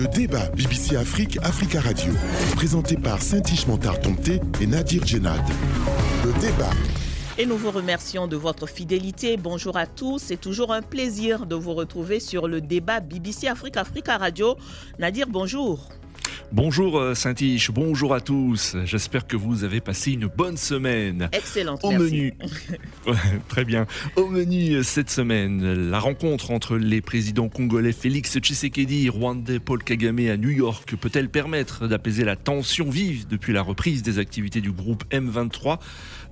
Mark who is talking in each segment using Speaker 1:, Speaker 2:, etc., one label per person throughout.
Speaker 1: Le débat BBC Afrique, Africa Radio, présenté par Saint-Ish Tomté et Nadir Djenad. Le débat.
Speaker 2: Et nous vous remercions de votre fidélité. Bonjour à tous. C'est toujours un plaisir de vous retrouver sur le débat BBC Afrique, Africa Radio. Nadir, bonjour.
Speaker 3: Bonjour euh, Saint-Iche, bonjour à tous. J'espère que vous avez passé une bonne semaine.
Speaker 2: Excellent.
Speaker 3: Au menu, très bien. Au menu euh, cette semaine, la rencontre entre les présidents congolais Félix Tshisekedi et rwandais Paul Kagame à New York peut-elle permettre d'apaiser la tension vive depuis la reprise des activités du groupe M23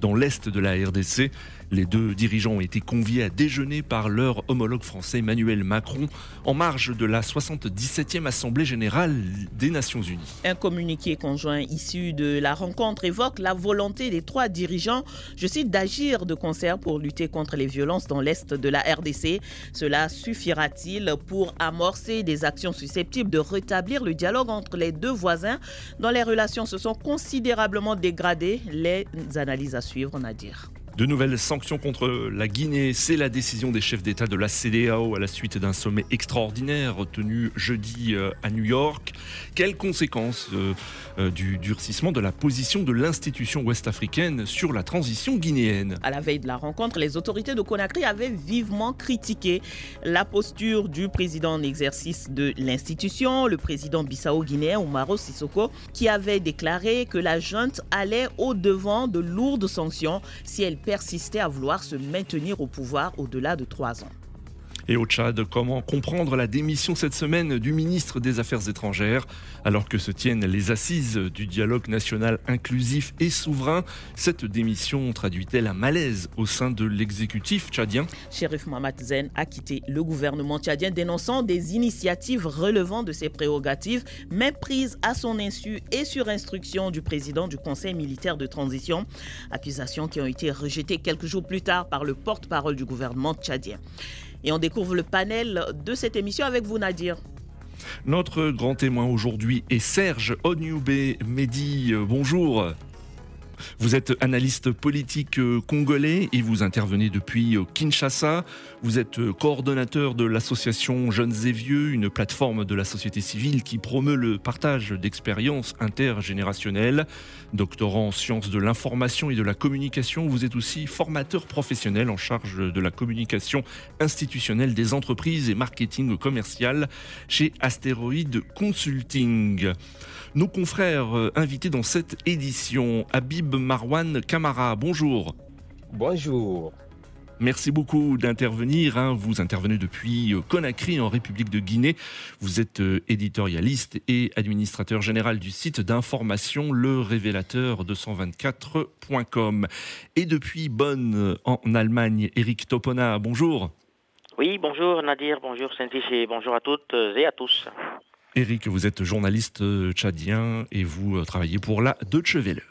Speaker 3: dans l'est de la RDC les deux dirigeants ont été conviés à déjeuner par leur homologue français Emmanuel Macron en marge de la 77e Assemblée générale des Nations Unies.
Speaker 2: Un communiqué conjoint issu de la rencontre évoque la volonté des trois dirigeants, je cite, d'agir de concert pour lutter contre les violences dans l'Est de la RDC. Cela suffira-t-il pour amorcer des actions susceptibles de rétablir le dialogue entre les deux voisins dont les relations se sont considérablement dégradées? Les analyses à suivre, Nadir.
Speaker 3: De nouvelles sanctions contre la Guinée, c'est la décision des chefs d'État de la CDAO à la suite d'un sommet extraordinaire tenu jeudi euh, à New York. Quelles conséquences euh, euh, du durcissement de la position de l'institution ouest-africaine sur la transition guinéenne?
Speaker 2: À la veille de la rencontre, les autorités de Conakry avaient vivement critiqué la posture du président en exercice de l'institution, le président bissau-guinéen Omaro Sissoko, qui avait déclaré que la junte allait au-devant de lourdes sanctions si elle persistait à vouloir se maintenir au pouvoir au-delà de trois ans.
Speaker 3: Et au Tchad, comment comprendre la démission cette semaine du ministre des Affaires étrangères alors que se tiennent les assises du dialogue national inclusif et souverain? Cette démission traduit-elle un malaise au sein de l'exécutif tchadien?
Speaker 2: Shérif Mohamed Zen a quitté le gouvernement tchadien dénonçant des initiatives relevant de ses prérogatives mais prises à son insu et sur instruction du président du Conseil militaire de transition. Accusations qui ont été rejetées quelques jours plus tard par le porte-parole du gouvernement tchadien. Et on découvre le panel de cette émission avec vous, Nadir.
Speaker 3: Notre grand témoin aujourd'hui est Serge Onyube Mehdi. Bonjour. Vous êtes analyste politique euh, congolais et vous intervenez depuis euh, Kinshasa. Vous êtes euh, coordonnateur de l'association Jeunes et Vieux, une plateforme de la société civile qui promeut le partage d'expériences intergénérationnelles. Doctorant en sciences de l'information et de la communication, vous êtes aussi formateur professionnel en charge de la communication institutionnelle des entreprises et marketing commercial chez Astéroïde Consulting. Nos confrères invités dans cette édition, Habib Marwan Kamara. Bonjour.
Speaker 4: Bonjour.
Speaker 3: Merci beaucoup d'intervenir. Hein. Vous intervenez depuis euh, Conakry en République de Guinée. Vous êtes euh, éditorialiste et administrateur général du site d'information Le Révélateur 224.com. Et depuis Bonn en Allemagne, Eric Topona, bonjour.
Speaker 5: Oui, bonjour Nadir, bonjour saint et bonjour à toutes et à tous.
Speaker 3: Eric, vous êtes journaliste euh, tchadien et vous travaillez pour la Deutsche Welle.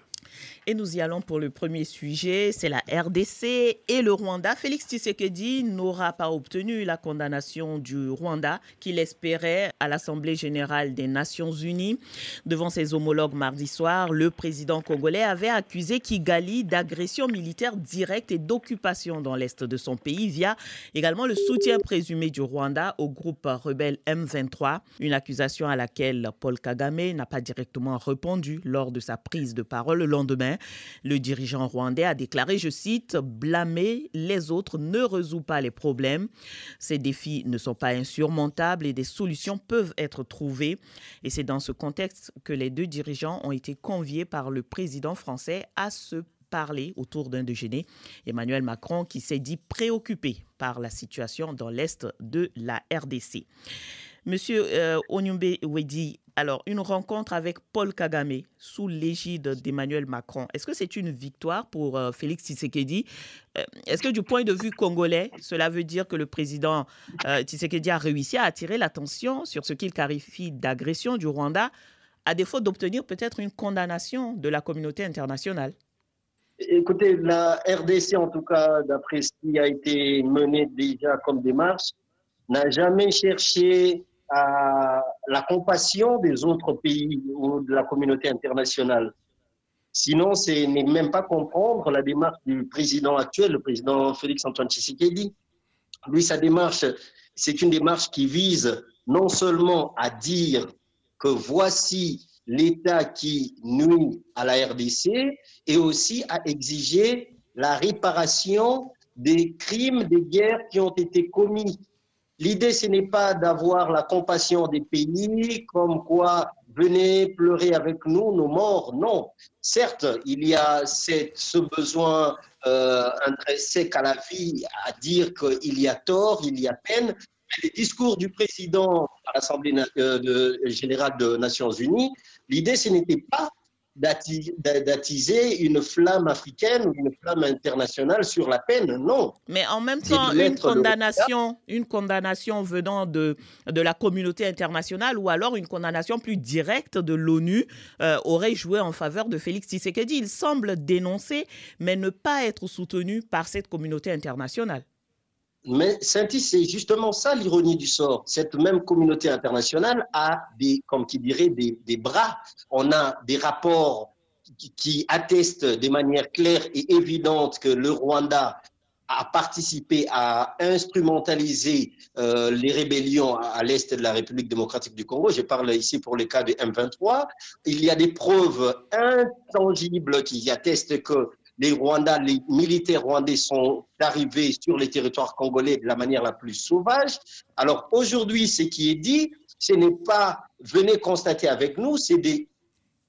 Speaker 2: Et nous y allons pour le premier sujet, c'est la RDC et le Rwanda. Félix Tshisekedi n'aura pas obtenu la condamnation du Rwanda qu'il espérait à l'Assemblée générale des Nations unies. Devant ses homologues mardi soir, le président congolais avait accusé Kigali d'agression militaire directe et d'occupation dans l'est de son pays via également le soutien présumé du Rwanda au groupe rebelle M23, une accusation à laquelle Paul Kagame n'a pas directement répondu lors de sa prise de parole le lendemain. Le dirigeant rwandais a déclaré, je cite, Blâmer les autres ne résout pas les problèmes. Ces défis ne sont pas insurmontables et des solutions peuvent être trouvées. Et c'est dans ce contexte que les deux dirigeants ont été conviés par le président français à se parler autour d'un déjeuner. Emmanuel Macron qui s'est dit préoccupé par la situation dans l'Est de la RDC. Monsieur euh, Onyumbe Wedi, alors une rencontre avec Paul Kagame sous l'égide d'Emmanuel Macron, est-ce que c'est une victoire pour euh, Félix Tshisekedi? Euh, Est-ce que du point de vue congolais, cela veut dire que le président euh, Tshisekedi a réussi à attirer l'attention sur ce qu'il qualifie d'agression du Rwanda, à défaut d'obtenir peut-être une condamnation de la communauté internationale?
Speaker 4: Écoutez, la RDC, en tout cas, d'après ce qui a été mené déjà comme démarche, n'a jamais cherché à la compassion des autres pays ou de la communauté internationale. Sinon, c'est n'est même pas comprendre la démarche du président actuel, le président Félix Antoine Tshisekedi. Lui, sa démarche, c'est une démarche qui vise non seulement à dire que voici l'État qui nuit à la RDC et aussi à exiger la réparation des crimes, des guerres qui ont été commis. L'idée, ce n'est pas d'avoir la compassion des pays, comme quoi venez pleurer avec nous nos morts. Non. Certes, il y a ce besoin euh, intrinsèque à la vie à dire qu'il y a tort, il y a peine. Mais les discours du président à l'Assemblée euh, générale des Nations Unies, l'idée, ce n'était pas d'attiser une flamme africaine ou une flamme internationale sur la peine, non.
Speaker 2: Mais en même temps, une condamnation, une condamnation venant de, de la communauté internationale ou alors une condamnation plus directe de l'ONU euh, aurait joué en faveur de Félix Tshisekedi. Il semble dénoncer, mais ne pas être soutenu par cette communauté internationale.
Speaker 4: Mais Saintis, c'est justement ça l'ironie du sort. Cette même communauté internationale a des, comme qui dirait, des, bras. On a des rapports qui, attestent de manière claire et évidente que le Rwanda a participé à instrumentaliser euh, les rébellions à, l'est de la République démocratique du Congo. Je parle ici pour les cas de M23. Il y a des preuves intangibles qui attestent que les Rwandais, les militaires rwandais sont arrivés sur les territoires congolais de la manière la plus sauvage. Alors aujourd'hui, ce qui est dit, ce n'est pas venez constater avec nous, c'est de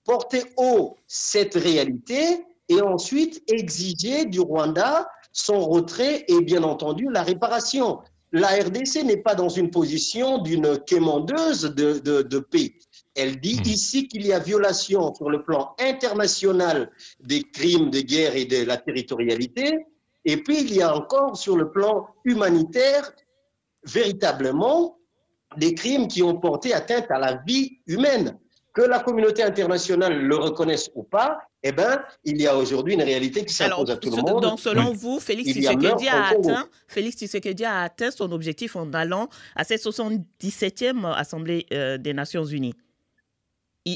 Speaker 4: porter haut cette réalité et ensuite exiger du Rwanda son retrait et bien entendu la réparation. La RDC n'est pas dans une position d'une quémandeuse de, de, de paix. Elle dit mmh. ici qu'il y a violation sur le plan international des crimes de guerre et de la territorialité. Et puis, il y a encore sur le plan humanitaire, véritablement, des crimes qui ont porté atteinte à la vie humaine. Que la communauté internationale le reconnaisse ou pas, eh ben, il y a aujourd'hui une réalité qui s'impose à tout le monde.
Speaker 2: Donc, selon vous, Félix Tshisekedi a, atteint, Félix Tshisekedi a atteint son objectif en allant à cette 77e Assemblée euh, des Nations Unies.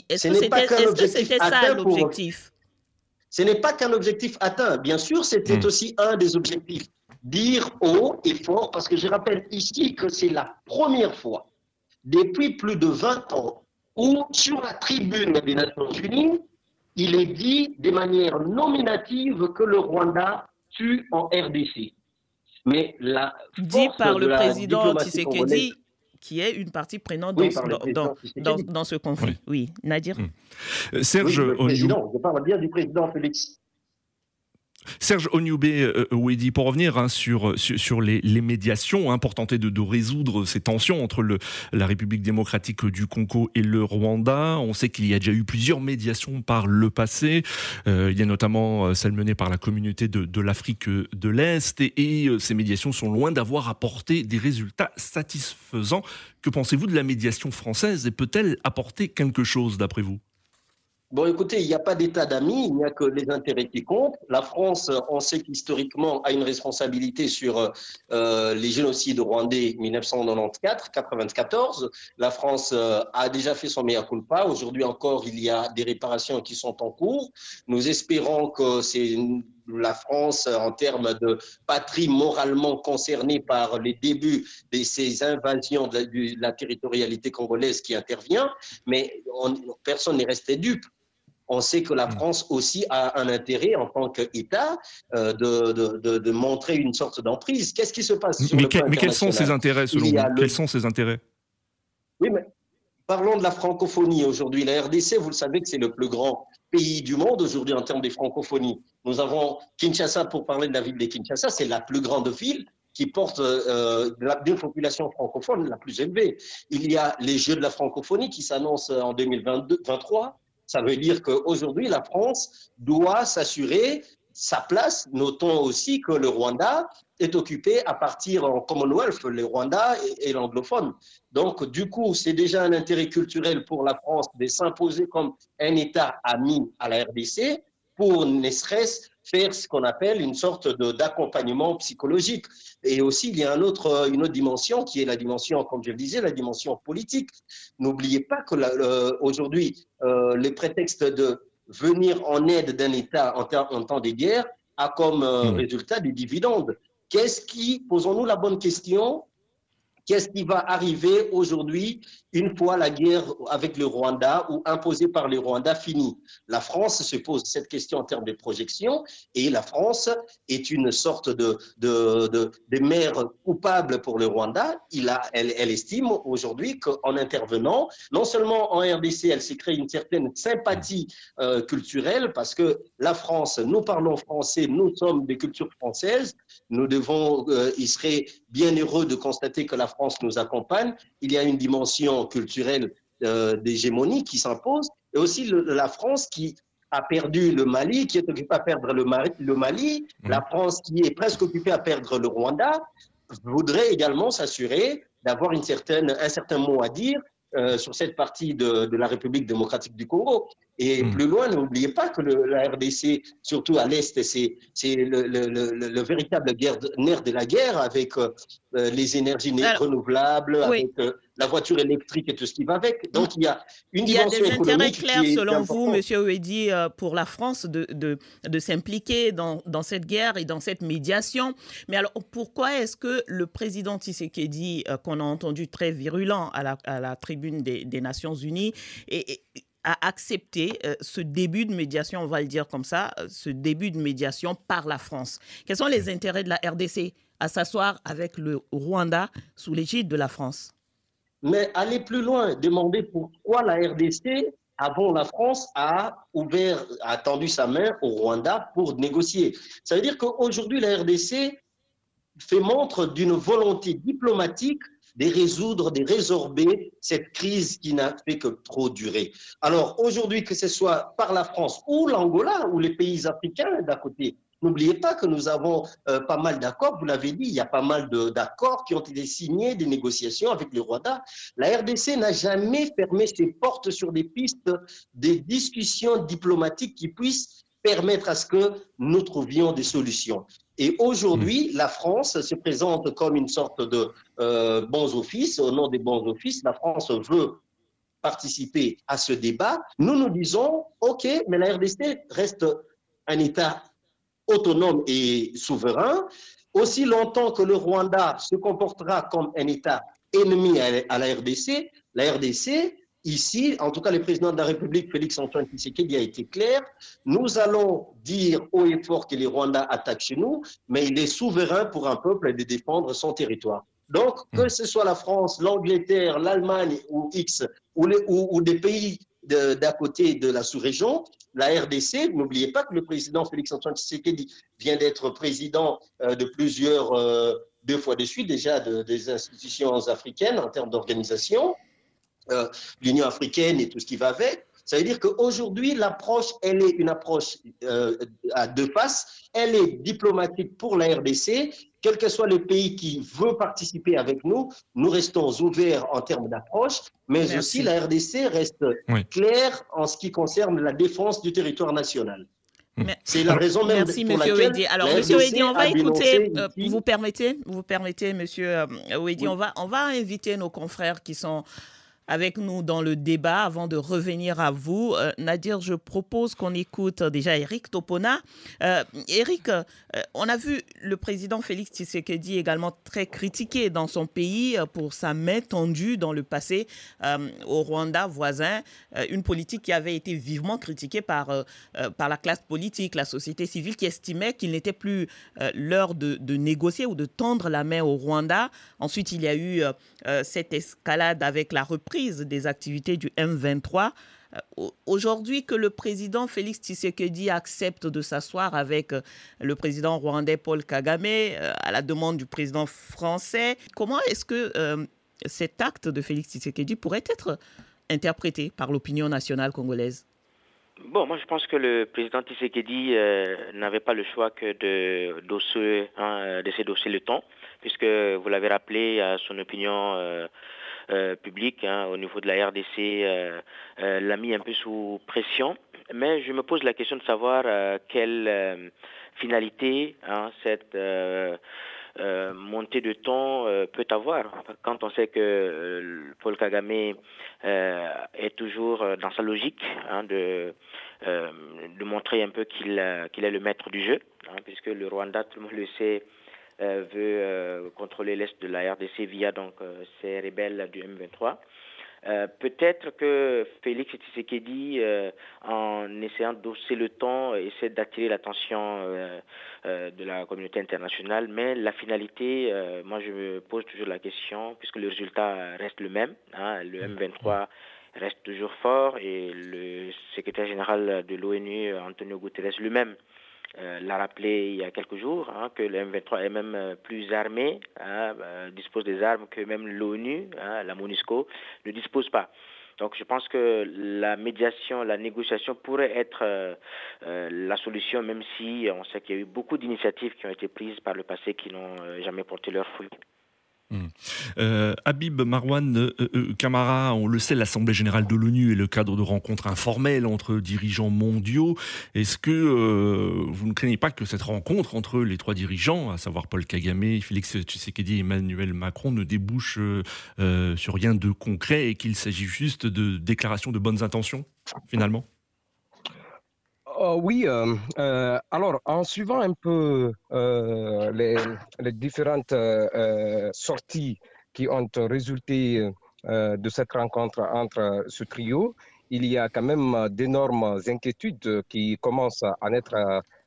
Speaker 2: Est-ce que c'était ça l'objectif?
Speaker 4: Ce n'est pas qu'un objectif atteint. Bien sûr, c'était hmm. aussi un des objectifs. Dire haut et fort, parce que je rappelle ici que c'est la première fois depuis plus de 20 ans où, sur la tribune des Nations Unies, il est dit de manière nominative que le Rwanda tue en RDC.
Speaker 2: Mais la dit par le président Tshisekedi qui est une partie prenante dans, dans, ce conflit. Oui, Nadir
Speaker 3: euh, Serge
Speaker 4: le président, je parle bien du président Félix.
Speaker 3: Serge Onyube euh, euh pour revenir hein, sur, sur, les, médiations, hein, pour tenter de, résoudre ces tensions entre la République démocratique du Congo et le Rwanda. On sait qu'il y a déjà eu plusieurs médiations par le passé. Euh, il y a notamment euh, celle menée par la communauté de, l'Afrique de l'Est. Et ces médiations sont loin d'avoir apporté des résultats satisfaisants. Que pensez-vous de la médiation française et peut-elle apporter quelque chose d'après vous?
Speaker 4: Bon, écoutez, il n'y a pas d'état d'amis, il n'y a que les intérêts qui comptent. La France, on sait qu'historiquement, a une responsabilité sur euh, les génocides rwandais 1994-94. La France euh, a déjà fait son mea culpa. Aujourd'hui encore, il y a des réparations qui sont en cours. Nous espérons que c'est la France en termes de patrie moralement concernée par les débuts de ces invasions de la, territorialité congolaise qui intervient, mais on, personne n'est resté dupe on sait que la mm. France aussi a un intérêt en tant qu'État euh, de, de, montrer une sorte d'emprise. Qu'est-ce qui se passe
Speaker 3: sur mais, le mais quels sont ces intérêts selon vous? Quels sont ces intérêts?
Speaker 4: Oui, mais parlons de la francophonie aujourd'hui. La RDC, vous le savez que c'est le plus grand pays du monde aujourd'hui en termes de francophonie. Nous avons Kinshasa, pour parler de la ville de Kinshasa, c'est la plus grande ville qui porte euh, la population francophone la plus élevée. Il y a les Jeux de la francophonie qui s'annoncent en 2023. Ça veut dire qu'aujourd'hui, la France doit s'assurer sa place. Notons aussi que le Rwanda est occupé à partir en Commonwealth, le Rwanda et, l'anglophone. Donc, du coup, c'est déjà un intérêt culturel pour la France de s'imposer comme un État ami à la RDC pour ne serait-ce faire ce qu'on appelle une sorte d'accompagnement psychologique. Et aussi, il y a un autre, une autre dimension qui est la dimension, comme je le disais, la dimension politique. N'oubliez pas que aujourd'hui, euh, le prétexte de venir en aide d'un État en, en, temps de guerre a comme euh, hmm. résultat des dividendes. Qu'est-ce qui, posons-nous la bonne question, Qu'est-ce qui va arriver aujourd'hui une fois la guerre avec le Rwanda ou imposée par le Rwanda finie? La France se pose cette question en termes de projection et la France est une sorte de, de, de, mère coupable pour le Rwanda. Il a, elle, elle estime aujourd'hui qu'en intervenant, non seulement en RDC, elle s'est créée une certaine sympathie euh, culturelle parce que la France, nous parlons français, nous sommes des cultures françaises, nous devons, euh, il serait bien heureux de constater que la France nous accompagne. Il y a une dimension culturelle euh, d'hégémonie qui s'impose et aussi le, la France qui a perdu le Mali, qui est occupé à perdre le Mali, le Mali
Speaker 3: Mmh.
Speaker 4: la France qui est presque occupée à perdre le Rwanda, voudrait également s'assurer d'avoir une certaine, un certain mot à dire euh, sur cette partie de, de, la République démocratique du Congo. Et
Speaker 3: Mm.
Speaker 4: plus loin, n'oubliez pas que le, la RDC, surtout à l'Est, c'est le, le, le, le, véritable guerre, nerf de la guerre avec euh, les énergies
Speaker 2: Alors,
Speaker 4: renouvelables,
Speaker 2: oui.
Speaker 4: avec euh, la voiture électrique et tout ce qui va avec. Donc il y a une
Speaker 2: Il y a des intérêts clairs, selon vous. Monsieur Ouedi, euh, pour la France de, de, de s'impliquer dans, dans cette guerre et dans cette médiation. Mais alors, pourquoi est-ce que le président Tshisekedi, euh, qu'on a entendu très virulent à la, à la tribune des, des Nations Unies, et, et a accepté euh, ce début de médiation, on va le dire comme ça, euh, ce début de médiation par la France. Quels sont les intérêts de la RDC à s'asseoir avec le Rwanda sous l'égide de la France?
Speaker 4: Mais aller plus loin, demander pourquoi la RDC, avant la France, a ouvert, a tendu sa main au Rwanda pour négocier. Ça veut dire qu'aujourd'hui, la RDC fait montre d'une volonté diplomatique de résoudre, de résorber cette crise qui n'a fait que trop durer. Alors aujourd'hui, que ce soit par la France ou l'Angola ou les pays africains d'à côté, N'oubliez pas que nous avons euh, pas mal d'accords, vous l'avez dit, il y a pas mal d'accords qui ont été signés, des négociations avec le Rwanda. La RDC n'a jamais fermé ses portes sur des pistes, des discussions diplomatiques qui puissent permettre à ce que nous trouvions des solutions. Et aujourd'hui, mmh. la France se présente comme une sorte de euh, bons offices. Au nom des bons offices, la France veut participer à ce débat. Nous nous disons, OK, mais la RDC reste un État autonome et souverain. Aussi longtemps que le Rwanda se comportera comme un État ennemi à la RDC, la RDC, ici, en tout cas le président de la République, Félix Antoine Tshisekedi, a été clair. Nous allons dire haut et fort que les Rwandais attaquent chez nous, mais il est souverain pour un peuple de défendre son territoire. Donc, que ce soit la France, l'Angleterre, l'Allemagne ou X, ou, les, ou, ou des pays d'à côté de la sous-région, la RDC, n'oubliez pas que le président Félix-Antoine Tshisekedi vient d'être président euh, de plusieurs, euh, deux fois de suite déjà, de, des institutions africaines en termes d'organisation, euh, l'Union africaine et tout ce qui va avec. Ça veut dire qu'aujourd'hui, l'approche, elle est une approche euh, à deux faces. Elle est diplomatique pour la RDC. Quel que soit le pays qui veut participer avec nous, nous restons ouverts en termes d'approche, mais Merci. aussi la RDC reste oui. claire en ce qui concerne la défense du territoire national.
Speaker 2: C'est la raison même Merci, pour Monsieur Ouedi. Alors, Monsieur Ouedi, on va écouter, euh, vous permettez, vous permettez, Monsieur Ouedi, oui. on, va, on va inviter nos confrères qui sont avec nous dans le débat avant de revenir à vous. Euh, Nadir, je propose qu'on écoute déjà Eric Topona. Euh, Eric, euh, on a vu le président Félix Tshisekedi également très critiqué dans son pays pour sa main tendue dans le passé au Rwanda voisin, une politique qui avait été vivement critiquée par, par la classe politique, la société civile, qui estimait qu'il n'était plus l'heure de, de, négocier ou de tendre la main au Rwanda. Ensuite, il y a eu cette escalade avec la reprise des activités du M23. Euh, Aujourd'hui, que le président Félix Tshisekedi accepte de s'asseoir avec euh, le président rwandais Paul Kagame euh, à la demande du président français, comment est-ce que cet acte de Félix Tshisekedi pourrait être interprété par l'opinion nationale congolaise?
Speaker 5: Bon, moi je pense que le président Tshisekedi n'avait pas le choix que de d'osser hein, le temps, puisque vous l'avez rappelé, à son opinion euh, publique hein, au niveau de la RDC euh, euh, l'a mis un peu sous pression. Mais je me pose la question de savoir quelle finalité hein, cette montée de temps peut avoir. Quand on sait que Paul Kagame est toujours dans sa logique hein, de, de montrer un peu qu'il est le maître du jeu, puisque le Rwanda, tout le monde le sait, veut contrôler l'est de la RDC via donc ces rebelles du M23. Euh, peut-être que Félix Tshisekedi, euh, en essayant d'osser le ton, essaie d'attirer l'attention euh, de la communauté internationale, mais la finalité, moi je me pose toujours la question, puisque le résultat reste le même, hein, le M23 reste toujours fort et le secrétaire général de l'ONU, Antonio Guterres lui-même, euh, l'a rappelé il y a quelques jours, hein, que le M23 est même euh, plus armé, hein, euh, dispose des armes que même l'ONU, hein, la MONUSCO, ne dispose pas. Donc je pense que la médiation, la négociation pourrait être la solution, même si on sait qu'il y a eu beaucoup d'initiatives qui ont été prises par le passé qui n'ont jamais porté leurs fruits.
Speaker 3: Hmm. Euh, Habib Marwan euh, euh, Kamara, on le sait, l'Assemblée générale de l'ONU est le cadre de rencontres informelles entre dirigeants mondiaux. Est-ce que vous ne craignez pas que cette rencontre entre les trois dirigeants, à savoir Paul Kagame, Félix Tshisekedi et Emmanuel Macron, ne débouche sur rien de concret et qu'il s'agit juste de déclarations de bonnes intentions, finalement?
Speaker 6: Oh, oui, euh, euh, alors en suivant un peu euh, les, différentes sorties qui ont résulté de cette rencontre entre ce trio, il y a quand même d'énormes inquiétudes qui commencent à naître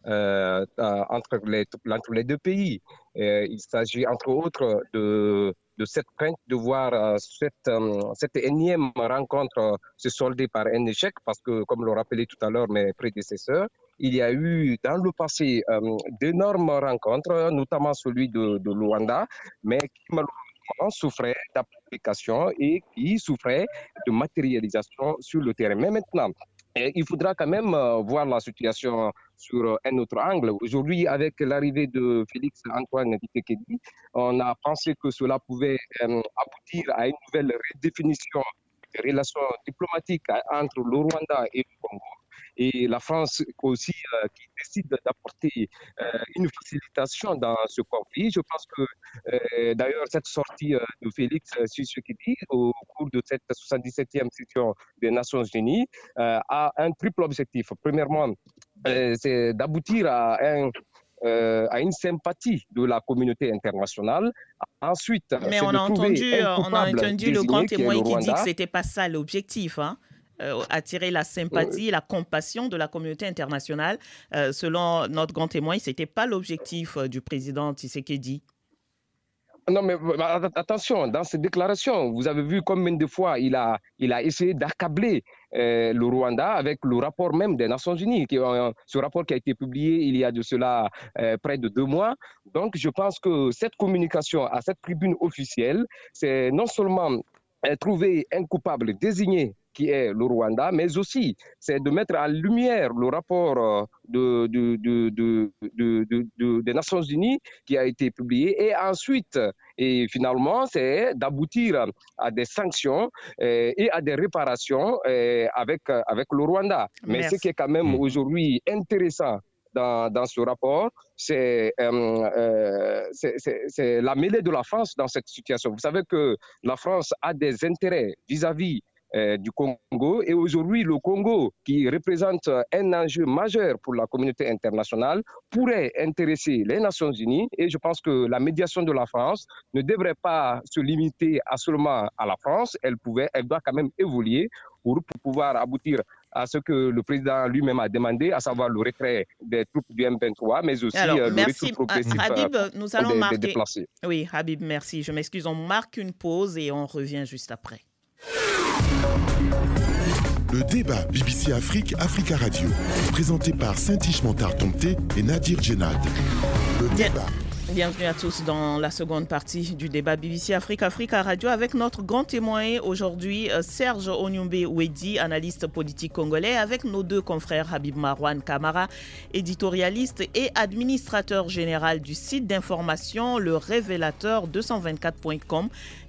Speaker 6: entre les deux pays. il s'agit entre autres de de cette crainte de voir euh, cette, euh, cette énième rencontre se solder par un échec, parce que, comme l'ont rappelé tout à l'heure mes prédécesseurs, il y a eu dans le passé euh, d'énormes rencontres, notamment celui de, de Luanda, mais qui malheureusement souffrait d'application et qui souffrait de matérialisation sur le terrain. Mais maintenant, il faudra quand même voir la situation sur un autre angle. Aujourd'hui, avec l'arrivée de Félix Antoine Tshisekedi, on a pensé que cela pouvait euh, aboutir à une nouvelle redéfinition des relations diplomatiques entre le Rwanda et le Congo et la France aussi euh, qui décide d'apporter euh, une facilitation dans ce conflit. Je pense que euh, d'ailleurs cette sortie de Félix Tshisekedi au cours de cette 77e session des Nations Unies a un triple objectif. Premièrement, c'est d'aboutir à à une sympathie de la communauté internationale. Ensuite,
Speaker 2: mais on a, entendu, on a entendu le grand témoin qui dit que c'était pas ça l'objectif. Hein? Euh, attirer la sympathie, la compassion de la communauté internationale. Euh, selon notre grand témoin, ce n'était pas l'objectif euh, du président Tshisekedi.
Speaker 6: Non, mais attention, dans ces déclarations, vous avez vu combien de fois il a, il a essayé d'accabler le Rwanda avec le rapport même des Nations Unies, qui, ce rapport qui a été publié il y a de cela près de deux mois. Donc, je pense que cette communication à cette tribune officielle, c'est non seulement trouver un coupable désigné qui est le Rwanda, mais aussi c'est de mettre en lumière le rapport euh, de, de, des Nations Unies qui a été publié et ensuite, et finalement, c'est d'aboutir à des sanctions euh, et à des réparations euh, avec, avec le Rwanda. Mais ce qui est quand même mm. aujourd'hui intéressant dans, dans, ce rapport, c'est euh, la mêlée de la France dans cette situation. Vous savez que la France a des intérêts vis-à-vis euh, du Congo. Et aujourd'hui, le Congo, qui représente un enjeu majeur pour la communauté internationale, pourrait intéresser les Nations Unies. Et je pense que la médiation de la France ne devrait pas se limiter à seulement à la France. Elle, pouvait, elle doit quand même évoluer pour, pouvoir aboutir à ce que le président lui-même a demandé, à savoir le retrait des troupes du M23, mais aussi euh, le retour progressif
Speaker 2: Habib, euh, nous allons marquer... Oui, Habib, merci. Je m'excuse. On marque une pause et on revient juste après.
Speaker 1: Le débat BBC Afrique, Africa Radio, présenté par Saint-Ishmantar Tomté et Nadir Djenad. Le débat.
Speaker 2: Bienvenue à tous dans la seconde partie du débat BBC Afrique Africa Radio avec notre grand témoin aujourd'hui euh, Serge Onyumbe Wedi, analyste politique congolais, avec nos deux confrères Habib Marwan Kamara, éditorialiste et administrateur général du site d'information Le Révélateur 224.com.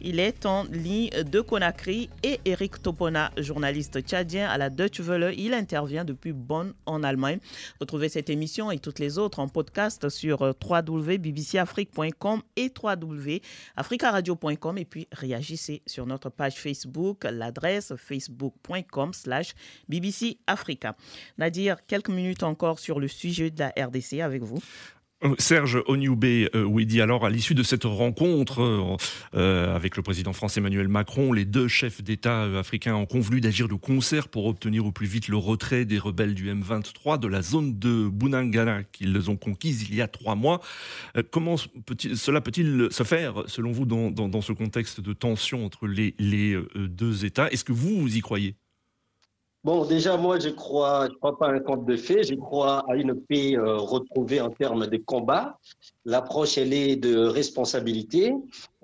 Speaker 2: Il est en ligne de Conakry et Eric Topona, journaliste tchadien à la Deutsche Welle. Il intervient depuis Bonn en Allemagne. Retrouvez cette émission et toutes les autres en podcast sur euh, www.bbc afrique.com et www.africaradio.com et puis réagissez sur notre page Facebook, l'adresse facebook.com slash BBC Africa. Nadir, quelques minutes encore sur le sujet de la RDC avec vous.
Speaker 3: Euh, Serge Onyubé, euh, oui, dit alors à l'issue de cette rencontre euh, avec le président français Emmanuel Macron, les deux chefs d'État africains ont convenu d'agir de concert pour obtenir au plus vite le retrait des rebelles du M23 de la zone de Bunangana qu'ils ont conquise il y a trois mois. comment cela peut-il se faire, selon vous, dans, ce contexte de tension entre les, les deux États? Est-ce que vous, vous y croyez?
Speaker 4: Bon, déjà, moi, je crois, je crois pas à un conte de fées, je crois à une paix euh, retrouvée en termes de combat. L'approche, elle est de responsabilité.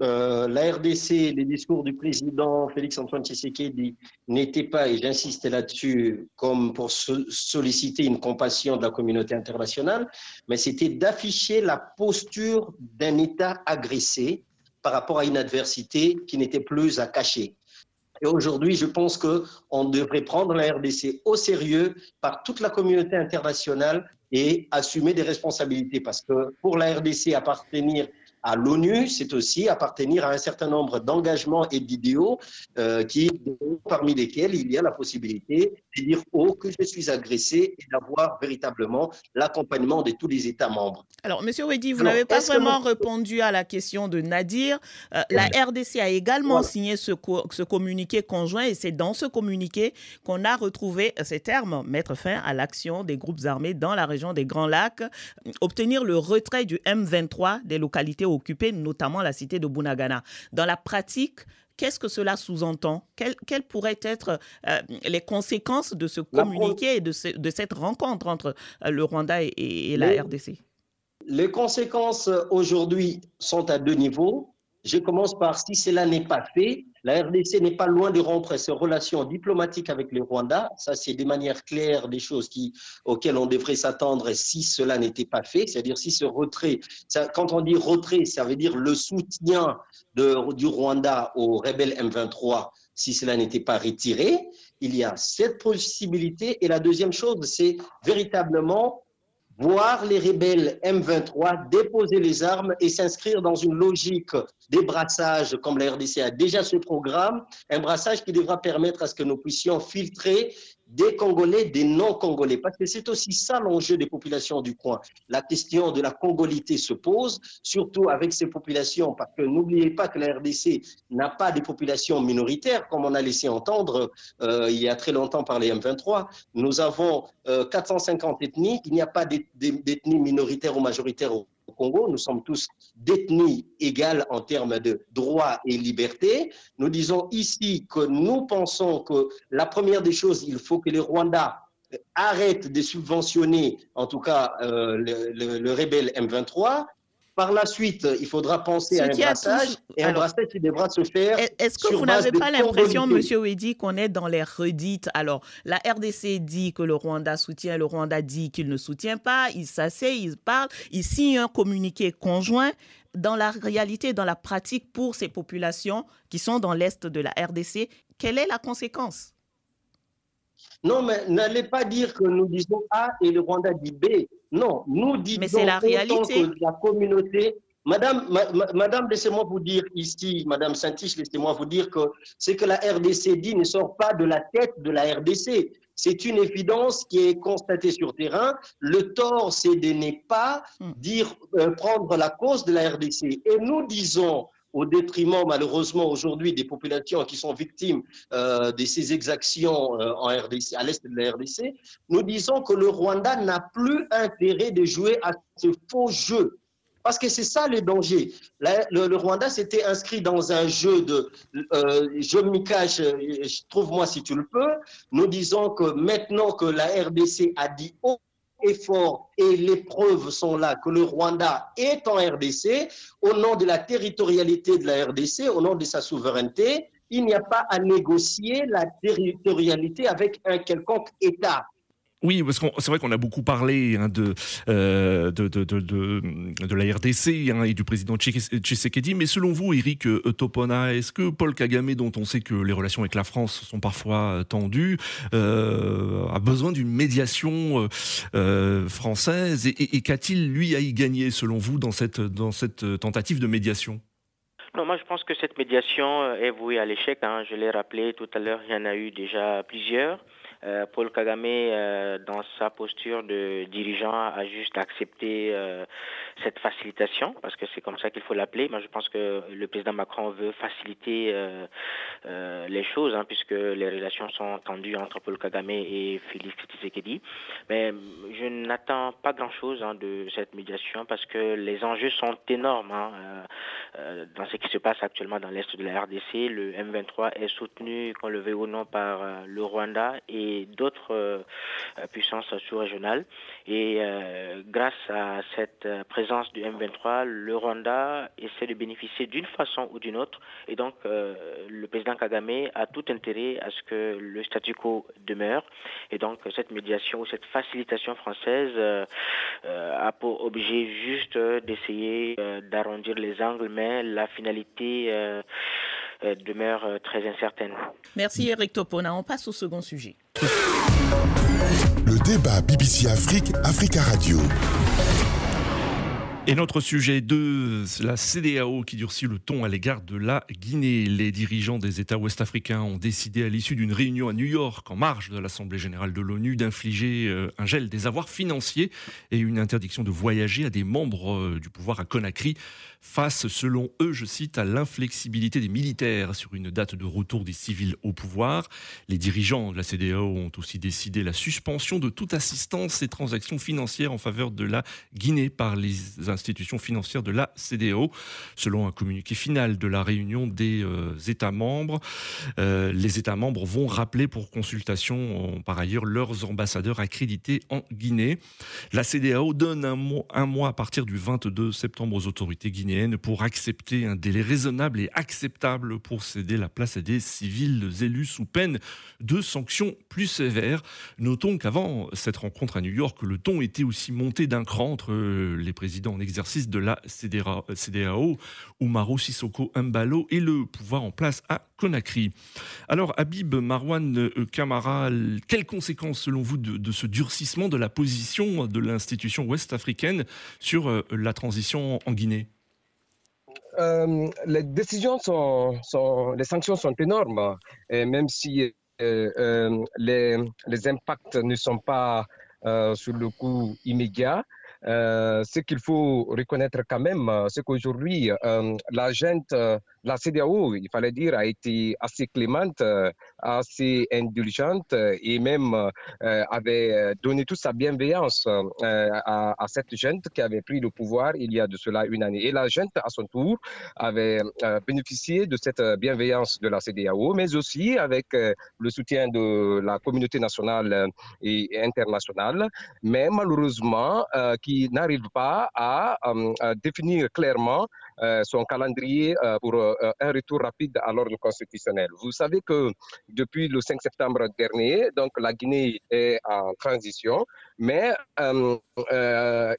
Speaker 4: Euh, la RDC, les discours du président Félix-Antoine Tshisekedi n'étaient pas, et j'insiste là-dessus, comme pour solliciter une compassion de la communauté internationale, mais c'était d'afficher la posture d'un État agressé par rapport à une adversité qui n'était plus à cacher. Et aujourd'hui, je pense qu'on devrait prendre la RDC au sérieux par toute la communauté internationale et assumer des responsabilités. Parce que pour la RDC, appartenir à l'ONU, c'est aussi appartenir à un certain nombre d'engagements et d'idéaux euh, qui, parmi lesquels il y a la possibilité de dire haut que je suis agressé et d'avoir véritablement l'accompagnement de tous les États membres.
Speaker 2: Alors, Monsieur Wedi, vous n'avez pas vraiment répondu à la question de Nadir. Euh, la RDC a également signé ce, ce, communiqué conjoint et c'est dans ce communiqué qu'on a retrouvé ces termes mettre fin à l'action des groupes armés dans la région des Grands Lacs, obtenir le retrait du M23 des localités occupé, notamment la cité de Bunagana. Dans la pratique, Qu'est-ce que cela sous-entend? Quelles, pourraient être euh, les conséquences de ce communiqué et de, cette rencontre entre euh, le Rwanda et, la RDC
Speaker 4: Les conséquences aujourd'hui sont à deux niveaux. Je commence par si cela n'est pas fait, la RDC n'est pas loin de rompre ses relations diplomatiques avec le Rwanda. Ça, c'est de manière claire des choses auxquelles on devrait s'attendre si cela n'était pas fait. C'est-à-dire si ce retrait, quand on dit retrait, ça veut dire le soutien du Rwanda aux rebelles M23 si cela n'était pas retiré. Il y a cette possibilité. Et la deuxième chose, c'est véritablement voir les rebelles M23 déposer les armes et s'inscrire dans une logique des brassages, comme la RDC a déjà ce programme, un brassage qui devra permettre à ce que nous puissions filtrer des Congolais, des non-Congolais, parce que c'est aussi ça l'enjeu des populations du coin. La question de la congolité se pose, surtout avec ces populations, parce que n'oubliez pas que la RDC n'a pas des populations minoritaires, comme on a laissé entendre euh, il y a très longtemps par les M23. Nous avons 450 euh, ethnies, il n'y a pas d'ethnie minoritaire ou majoritaire au Congo, nous sommes tous d'ethnie égale en termes de droits et libertés. Nous disons ici que nous pensons que la première des choses, il faut que les Rwandais arrêtent de subventionner, en tout cas, euh, le, le rebelle M23 par la suite, il faudra penser à un brassage et un brassage qui devra se faire.
Speaker 2: Est-ce que vous n'avez pas l'impression, Monsieur Wedi, qu'on est dans les redites? Alors, la RDC dit que le Rwanda soutient, le Rwanda dit qu'il ne soutient pas, il s'assied, il parle, il signe un communiqué conjoint. Dans la réalité, dans la pratique pour ces populations qui sont dans l'est de la RDC, quelle est la conséquence?
Speaker 4: Non, mais n'allez pas dire que nous disons A et le Rwanda dit B. Non, nous disons
Speaker 2: mais c'est la réalité.
Speaker 4: Que la communauté. Madame, Madame, laissez-moi vous dire ici, Madame Saint-Tiche, laissez-moi vous dire que ce que la RDC dit ne sort pas de la tête de la RDC. C'est une évidence qui est constatée sur terrain. Le tort, c'est de ne pas hmm. dire, euh, prendre la cause de la RDC. Et nous disons au détriment malheureusement aujourd'hui des populations qui sont victimes euh, de ces exactions euh, en RDC, à l'est de la RDC, nous disons que le Rwanda n'a plus intérêt de jouer à ce faux jeu. Parce que c'est ça le danger. le, Rwanda s'était inscrit dans un jeu de euh, je m'y cache, trouve-moi si tu le peux. Nous disons que maintenant que la RDC a dit oh, effort et les preuves sont là que le Rwanda est en RDC, au nom de la territorialité de la RDC, au nom de sa souveraineté, il n'y a pas à négocier la territorialité avec un quelconque État.
Speaker 3: Oui, parce que c'est vrai qu'on a beaucoup parlé hein, euh, de, de, de, de, la RDC hein, et du président Tshisekedi, mais selon vous, Eric euh, Topona, est-ce que Paul Kagame, dont on sait que les relations avec la France sont parfois euh, tendues, a besoin d'une médiation française et, qu'a-t-il, lui, à y gagner, selon vous, dans cette, dans cette tentative de médiation?
Speaker 5: Non, moi je pense que cette médiation est vouée à l'échec. Hein. Je l'ai rappelé tout à l'heure, il y en a eu déjà plusieurs. Euh, Paul Kagame, euh, dans sa posture de dirigeant, a juste accepté euh, cette facilitation, parce que c'est comme ça qu'il faut l'appeler. Moi, je pense que le président Macron veut faciliter les choses, hein, puisque les relations sont tendues entre Paul Kagame et Félix Tshisekedi. Mais je n'attends pas grand-chose hein, de cette médiation, parce que les enjeux sont énormes hein, dans ce qui se passe actuellement dans l'est de la RDC. Le M23 est soutenu, qu'on le veuille ou non, par le Rwanda d'autres euh, puissances sous-régionales. Et euh, grâce à cette présence du M23, le Rwanda essaie de bénéficier d'une façon ou d'une autre. Et donc, euh, le président Kagame a tout intérêt à ce que le statu quo demeure. Et donc, cette médiation ou cette facilitation française a pour objet juste d'essayer d'arrondir les angles, mais la finalité demeure très incertaine.
Speaker 2: Merci Eric Topona. On passe au second sujet.
Speaker 1: Le débat BBC Afrique, Africa Radio.
Speaker 3: Et notre sujet de la CDAO qui durcit le ton à l'égard de la Guinée. Les dirigeants des États ouest-africains ont décidé à l'issue d'une réunion à New York en marge de l'Assemblée générale de l'ONU d'infliger euh, un gel des avoirs financiers et une interdiction de voyager à des membres euh, du pouvoir à Conakry face, selon eux, je cite, à l'inflexibilité des militaires sur une date de retour des civils au pouvoir. Les dirigeants de la CDAO ont aussi décidé la suspension de toute assistance et transactions financières en faveur de la Guinée par les institutions financières de la CDAO. Selon un communiqué final de la réunion des euh, États membres, euh, les États membres vont rappeler pour consultation, par ailleurs, leurs ambassadeurs accrédités en Guinée. La CDAO donne un mois, un mois à partir du 22 septembre aux autorités guinéennes pour accepter un délai raisonnable et acceptable pour céder la place à des civils élus sous peine de sanctions plus sévères. Notons qu'avant cette rencontre à New York, le ton était aussi monté d'un cran entre les présidents en exercice de la CDAO, Umaro Sissoko Mbalo, et le pouvoir en place à Conakry. Alors, Habib Marwan Kamara, quelles conséquences selon vous de, ce durcissement de la position de l'institution ouest-africaine sur euh, la transition en Guinée?
Speaker 6: Euh, les décisions sont, les sanctions sont énormes, et même si euh, euh, les, les, impacts ne sont pas sur le coup immédiat. Ce qu'il faut reconnaître quand même, c'est qu'aujourd'hui, la gente la CDAO, il fallait dire, a été assez clémente, euh, assez indulgente et même euh, avait donné toute sa bienveillance euh, à, cette gente qui avait pris le pouvoir il y a de cela une année. Et la gente, à son tour, avait bénéficié de cette bienveillance de la CDAO, mais aussi avec le soutien de la communauté nationale et internationale, mais malheureusement qui n'arrive pas à définir clairement euh, son calendrier euh, pour euh, un retour rapide à l'ordre constitutionnel. Vous savez que depuis le 5 septembre dernier, donc la Guinée est en transition, mais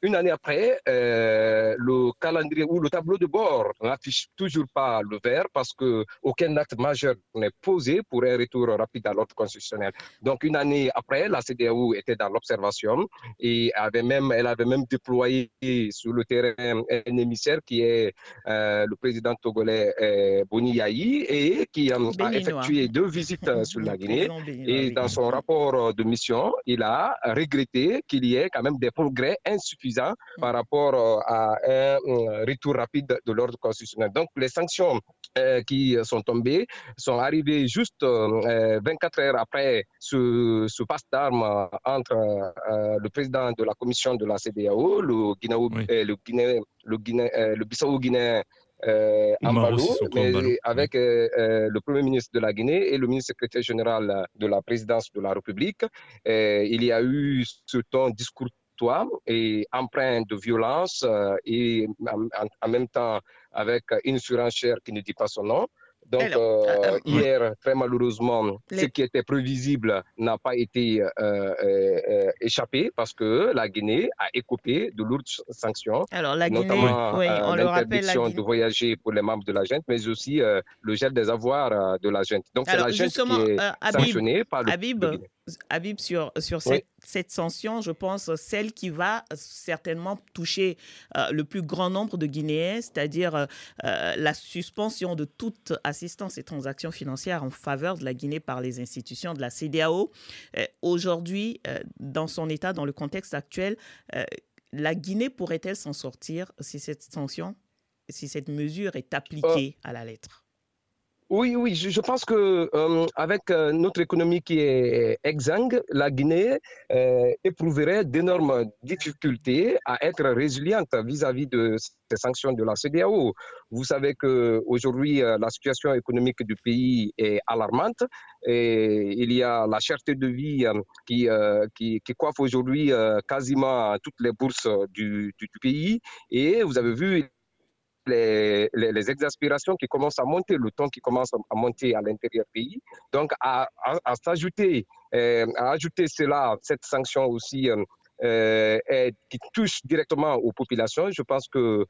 Speaker 6: une année après, le calendrier ou le tableau de bord n'affiche toujours pas le vert parce que aucun acte majeur n'est posé pour un retour rapide à l'ordre constitutionnel. Donc une année après, la CDAO était dans l'observation et avait même, elle avait même déployé sur le terrain un émissaire qui est euh, le président togolais euh, Boni Yahi, et qui a effectué deux visites euh, sur la Guinée. Et dans son rapport de mission, il a regretté qu'il y ait quand même des progrès insuffisants mm. par rapport à un retour rapide de l'ordre constitutionnel. Donc les sanctions qui sont tombées sont arrivées juste 24 heures après ce, ce passe d'armes entre le président de la commission de la CDAO, le Guinée, le Guinée le, Guinée, euh, le Bissau-Guinéen euh, avec euh, euh, le Premier ministre de la Guinée et le ministre secrétaire général de la présidence de la République. il y a eu ce ton discourtois et empreint de violence et en, même temps avec une surenchère qui ne dit pas son nom. Donc, euh, euh, hier, très malheureusement, ce qui était prévisible n'a pas été euh, échappé parce que la Guinée a écopé de lourdes sanctions,
Speaker 2: Alors, la Guinée,
Speaker 6: notamment l'interdiction de voyager pour les membres de la junte, mais aussi le gel des avoirs de la junte. Donc, c'est la junte qui est sanctionnée par le
Speaker 2: Habib, Habib, sur, sur cette, sanction, je pense celle qui va certainement toucher euh, le plus grand nombre de Guinéens, c'est-à-dire euh, la suspension de toute assistance et transactions financières en faveur de la Guinée par les institutions de la CDAO. Aujourd'hui, dans son état, dans le contexte actuel, la Guinée pourrait-elle s'en sortir si cette sanction, si cette mesure est appliquée à la lettre?
Speaker 6: Oui, oui, je, pense que euh, avec euh, notre économie qui est exsangue, la Guinée euh, éprouverait d'énormes difficultés à être résiliente vis-à-vis de ces sanctions de la CDAO. Vous savez que aujourd'hui la situation économique du pays est alarmante et il y a la cherté de vie qui, coiffe aujourd'hui quasiment toutes les bourses du, du, pays. Et vous avez vu, les, les, exaspérations qui commencent à monter, le temps qui commence à monter à l'intérieur du pays. Donc, à, à, s'ajouter, euh, à ajouter cela, cette sanction aussi euh, euh, qui touche directement aux populations, je pense que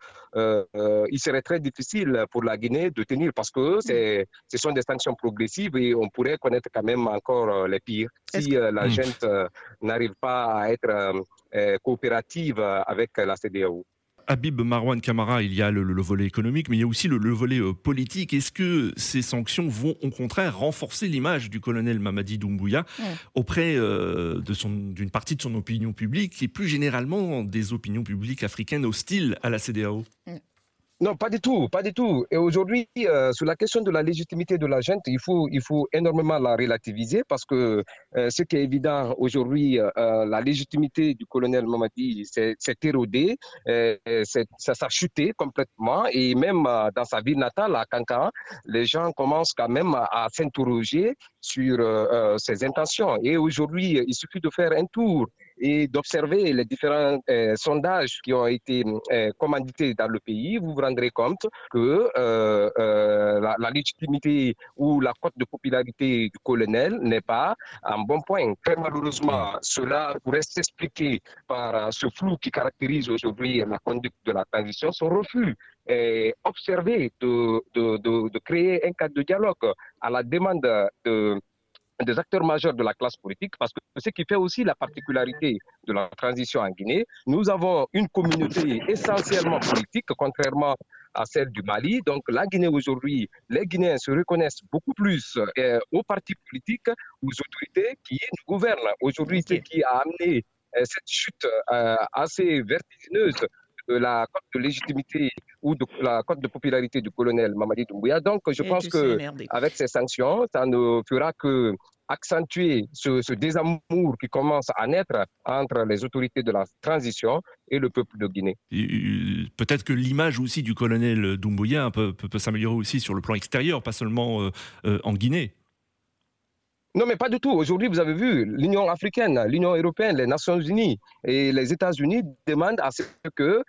Speaker 6: il serait très difficile pour la Guinée de tenir parce que mm. ce sont des sanctions progressives et on pourrait connaître quand même encore les pires si la mm. gente n'arrive pas à être coopérative avec la CDAO.
Speaker 3: Habib Marwan Kamara, il y a le, volet économique, mais il y a aussi le, volet euh, politique. Est-ce que ces sanctions vont au contraire renforcer l'image du colonel Mamadi Doumbouya auprès euh, d'une partie de son opinion publique et plus généralement des opinions publiques africaines hostiles à la CDAO
Speaker 6: non, pas du tout, pas du tout. Et aujourd'hui, euh, sur la question de la légitimité de la gente, il faut, il faut énormément la relativiser parce que euh, ce qui est évident aujourd'hui, euh, la légitimité du colonel Mamadi s'est érodée, ça s'est chuté complètement et même dans sa ville natale, à Kankan, les gens commencent quand même à, à s'interroger sur ses intentions. Et aujourd'hui, il suffit de faire un tour et d'observer les différents euh, sondages qui ont été euh, commandités dans le pays, vous vous rendrez compte que euh, la, légitimité ou la cote de popularité du colonel n'est pas un bon point. Très malheureusement, cela pourrait s'expliquer par ce flou qui caractérise aujourd'hui la conduite de la transition, son refus de, de, de, de, créer un cadre de dialogue à la demande de, des acteurs majeurs de la classe politique, parce que ce qui fait aussi la particularité de la transition en Guinée, nous avons une communauté essentiellement politique, contrairement à celle du Mali. Donc la Guinée aujourd'hui, les Guinéens se reconnaissent beaucoup plus euh, aux partis politiques, aux autorités qui nous gouvernent. Aujourd'hui, ce qui a amené euh, cette chute euh, assez vertigineuse de la de légitimité ou de la cote de popularité du colonel Mamadi Doumbouya. Donc, je pense que avec ces sanctions, ça ne fera que accentuer ce, désamour qui commence à naître entre les autorités de la transition et le peuple de Guinée.
Speaker 3: Peut-être que l'image aussi du colonel Doumbouya peut, peut, s'améliorer aussi sur le plan extérieur, pas seulement euh, euh, en Guinée.
Speaker 6: Non, mais pas du tout. Aujourd'hui, vous avez vu, l'Union africaine, l'Union européenne, les Nations unies et les États-Unis demandent à ce que euh,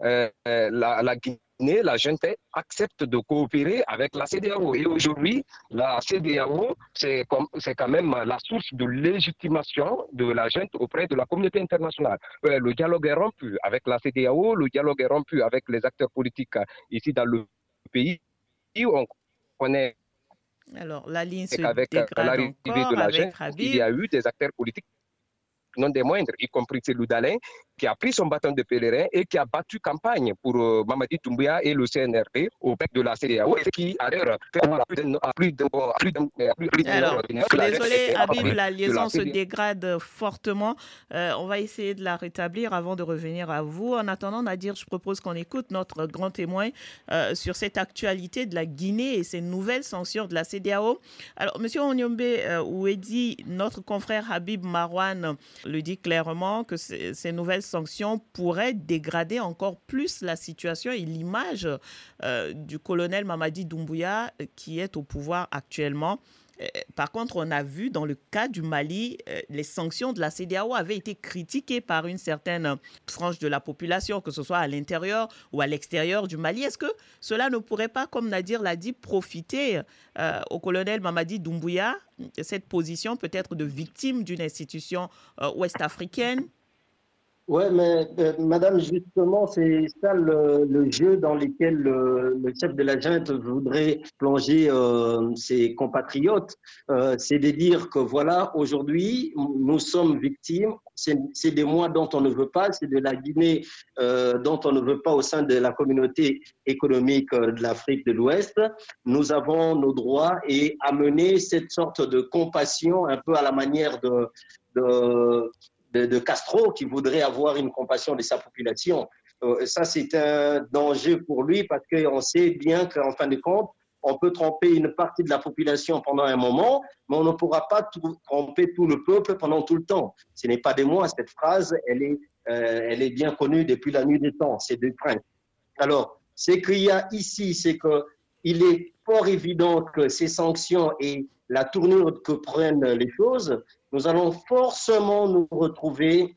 Speaker 6: la, la, Guinée, la junte, accepte de coopérer avec la CDAO. Et aujourd'hui, la CDAO, c'est quand même la source de légitimation de la junte auprès de la communauté internationale. Euh, le dialogue est rompu avec la CDAO, le dialogue est rompu avec les acteurs politiques ici dans le pays. On connaît
Speaker 2: alors, la ligne se avec euh, l'arrivée de la junte,
Speaker 6: il y a eu des acteurs politiques non des moindres, y compris Célou Dalin, qui a pris son bâton de pèlerin et qui a battu campagne pour euh, Mamadi Doumbouya et le CNRP au bec de la CDAO, et qui a l'air
Speaker 2: plus de... Alors, désolé, Habib, la liaison se dégrade fortement. Euh, on va essayer de la rétablir avant de revenir à vous. En attendant, Nadir, je propose qu'on écoute notre grand témoin euh, sur cette actualité de la Guinée et ces nouvelles censures de la CDAO. Alors, Monsieur Onyombe Ouedi, notre confrère Habib Marwan, le dit clairement que ces nouvelles sanctions pourraient dégrader encore plus la situation et l'image euh, du colonel Mamadi Doumbouya euh, qui est au pouvoir actuellement. Euh, par contre, on a vu dans le cas du Mali, les sanctions de la CDAO avaient été critiquées par une certaine frange de la population, que ce soit à l'intérieur ou à l'extérieur du Mali. Est-ce que cela ne pourrait pas, comme Nadir l'a dit, profiter au colonel Mamadi Doumbouya, cette position peut-être de victime d'une institution ouest-africaine?
Speaker 4: Oui, mais euh, madame, justement, c'est ça le, jeu dans lequel le, chef de la junte voudrait plonger euh, ses compatriotes. Euh, c'est de dire que voilà, aujourd'hui, nous sommes victimes. C'est des mois dont on ne veut pas, c'est de la Guinée dont on ne veut pas au sein de la communauté économique de l'Afrique de l'Ouest. Nous avons nos droits et amener cette sorte de compassion un peu à la manière de, de de, Castro qui voudrait avoir une compassion de sa population. Euh, ça, c'est un danger pour lui parce qu'on sait bien qu'en fin de compte, on peut tromper une partie de la population pendant un moment, mais on ne pourra pas tromper tout le peuple pendant tout le temps. Ce n'est pas de moi, cette phrase, elle est, euh, elle est bien connue depuis la nuit des temps, c'est deux princes. Alors, ce qu'il y a ici, c'est qu'il est fort évident que ces sanctions et la tournure que prennent les choses, nous allons forcément nous retrouver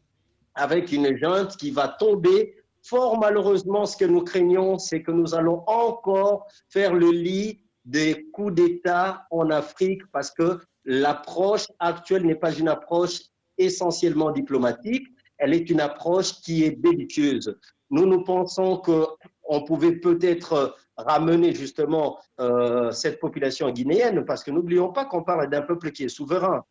Speaker 4: avec une junte qui va tomber. Fort malheureusement, ce que nous craignons, c'est que nous allons encore faire le lit des coups d'État en Afrique parce que l'approche actuelle n'est pas une approche essentiellement diplomatique, elle est une approche qui est belliqueuse. Nous, nous pensons qu'on pouvait peut-être ramener justement euh, cette population guinéenne, parce que n'oublions pas qu'on parle d'un peuple qui est souverain.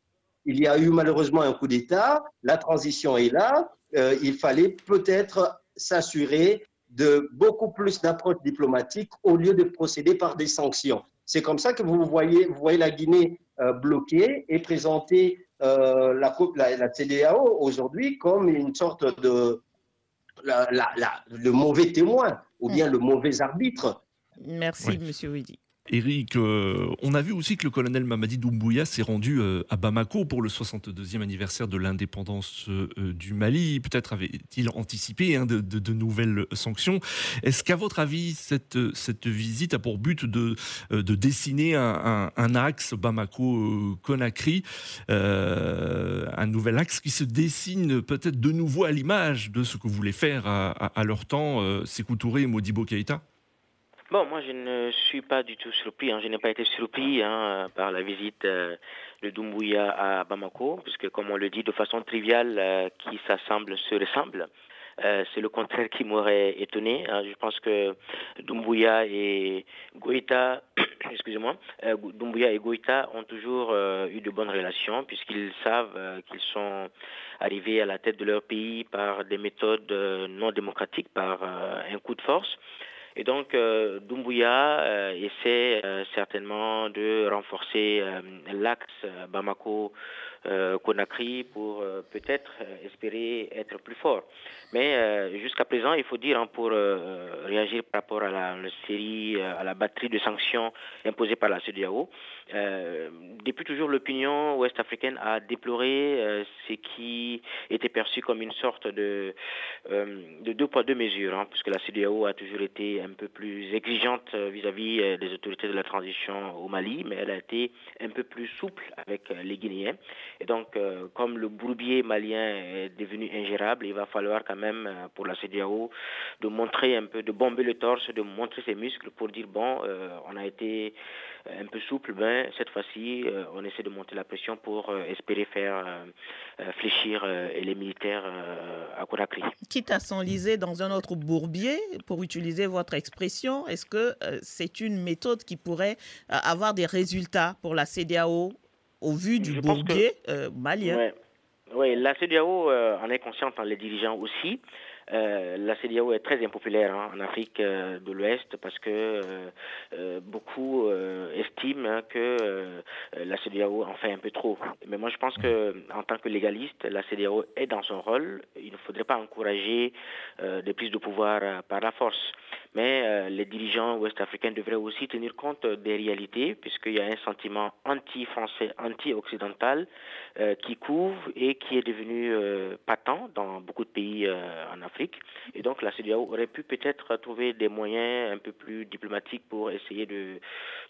Speaker 4: Il y a eu malheureusement un coup d'État, la transition est là, euh, il fallait peut-être s'assurer de beaucoup plus d'approche diplomatique au lieu de procéder par des sanctions. C'est comme ça que vous voyez, vous voyez la Guinée euh, bloquée et présenter la, la, la CDAO aujourd'hui comme une sorte de la, le mauvais témoin ou bien le mauvais arbitre
Speaker 2: Merci, Monsieur Widi.
Speaker 3: Eric, euh, on a vu aussi que le colonel Mamadi Doumbouya s'est rendu euh, à Bamako pour le 62e anniversaire de l'indépendance euh, du Mali. Peut-être avait-il anticipé hein, de, nouvelles sanctions. Est-ce qu'à votre avis, cette, cette visite a pour but de, de dessiner un, axe Bamako-Conakry, un nouvel axe qui se dessine peut-être de nouveau à l'image de ce que voulaient faire à, leur temps Sékou Touré et Modibo Keïta?
Speaker 5: Bon, moi je ne suis pas du tout surpris, hein. je n'ai pas été surpris hein, par la visite euh, de Doumbouya à Bamako, puisque comme on le dit de façon triviale, euh, qui s'assemble se ressemble. Euh, c'est le contraire qui m'aurait étonné. Hein. Je pense que Doumbouya et Goïta, excusez-moi, Doumbouya et Goïta ont toujours eu de bonnes relations puisqu'ils savent qu'ils sont arrivés à la tête de leur pays par des méthodes non démocratiques, par un coup de force. Et donc, euh, Doumbouya euh, essaie euh, certainement de renforcer l'axe Bamako euh, Conakry pour euh, peut-être euh, espérer être plus fort. Mais jusqu'à présent, il faut dire, hein, pour réagir par rapport à la, série, à la batterie de sanctions imposées par la CEDEAO, depuis toujours l'opinion ouest-africaine a déploré ce qui était perçu comme une sorte de, de deux poids deux mesures, hein, puisque la CEDEAO a toujours été un peu plus exigeante vis-à-vis des autorités de la transition au Mali, mais elle a été un peu plus souple avec les Guinéens. Et donc, euh, comme le bourbier malien est devenu ingérable, il va falloir quand même, euh, pour la CDAO, de montrer un peu, de bomber le torse, de montrer ses muscles pour dire, bon, euh, on a été un peu souple, ben, cette fois-ci, on essaie de monter la pression pour espérer faire fléchir les militaires à Conakry.
Speaker 2: Quitte à s'enliser dans un autre bourbier, pour utiliser votre expression, est-ce que c'est une méthode qui pourrait avoir des résultats pour la CDAO au vu du bourbier euh, malien.
Speaker 5: Oui, la CDAO euh, en est consciente, hein, les dirigeants aussi. Euh, la CDAO est très impopulaire hein, en Afrique euh, de l'Ouest parce que beaucoup estiment hein, que la CDAO en fait un peu trop. Mais moi, je pense que en tant que légaliste, la CDAO est dans son rôle. Il ne faudrait pas encourager des prises de pouvoir par la force. Mais les dirigeants ouest-africains devraient aussi tenir compte des réalités, puisqu'il y a un sentiment anti-français, anti-occidental qui couvre et qui est devenu patent dans beaucoup de pays en Afrique. Et donc la CEDEAO aurait pu peut-être trouver des moyens un peu plus diplomatiques pour essayer de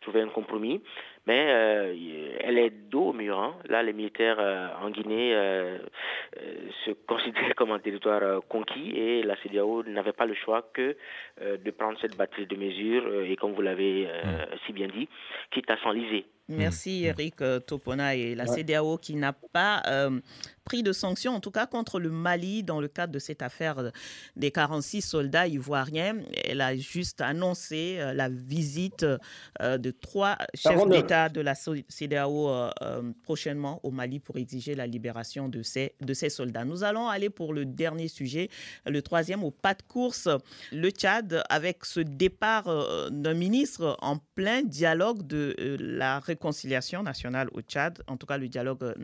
Speaker 5: trouver un compromis. Mais euh, elle est dos au mur. Hein. Là, les militaires euh, en Guinée euh, se considèrent comme un territoire conquis et la CEDEAO n'avait pas le choix que de prendre cette batterie de mesures et comme vous l'avez si bien dit, quitte à s'enliser
Speaker 2: Merci Eric Topona et la CDAO qui n'a pas pris de sanctions, en tout cas contre le Mali, dans le cadre de cette affaire des 46 soldats ivoiriens. Elle a juste annoncé euh, la visite euh, de trois chefs d'État de la CDAO euh, prochainement au Mali pour exiger la libération de ces, de ces soldats. Nous allons aller pour le dernier sujet, le troisième, au pas de course, le Tchad, avec ce départ d'un ministre en plein dialogue de la réconciliation nationale au Tchad, en tout cas le dialogue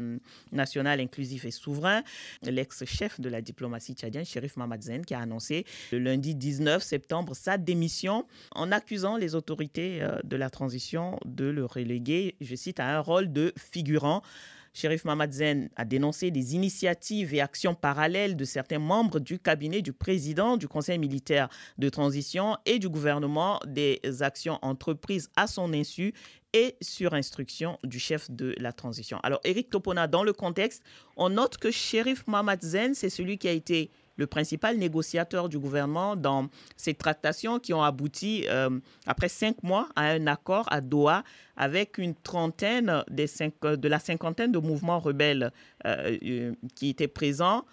Speaker 2: national inclusif et souverain, l'ex-chef de la diplomatie tchadienne, Shérif Mamadzen, qui a annoncé le lundi 19 septembre sa démission en accusant les autorités euh, de la transition de le reléguer, je cite, à un rôle de figurant. Shérif Mamadzen a dénoncé des initiatives et actions parallèles de certains membres du cabinet du président du Conseil militaire de transition et du gouvernement, des actions entreprises à son insu et sur instruction du chef de la transition. Alors, Eric Topona, dans le contexte, on note que Shérif Mohamed Zen, c'est celui qui a été le principal négociateur du gouvernement dans ces tractations qui ont abouti, euh, après cinq mois, à un accord à Doha avec une trentaine cinq, de la cinquantaine de mouvements rebelles euh, euh, qui étaient présents.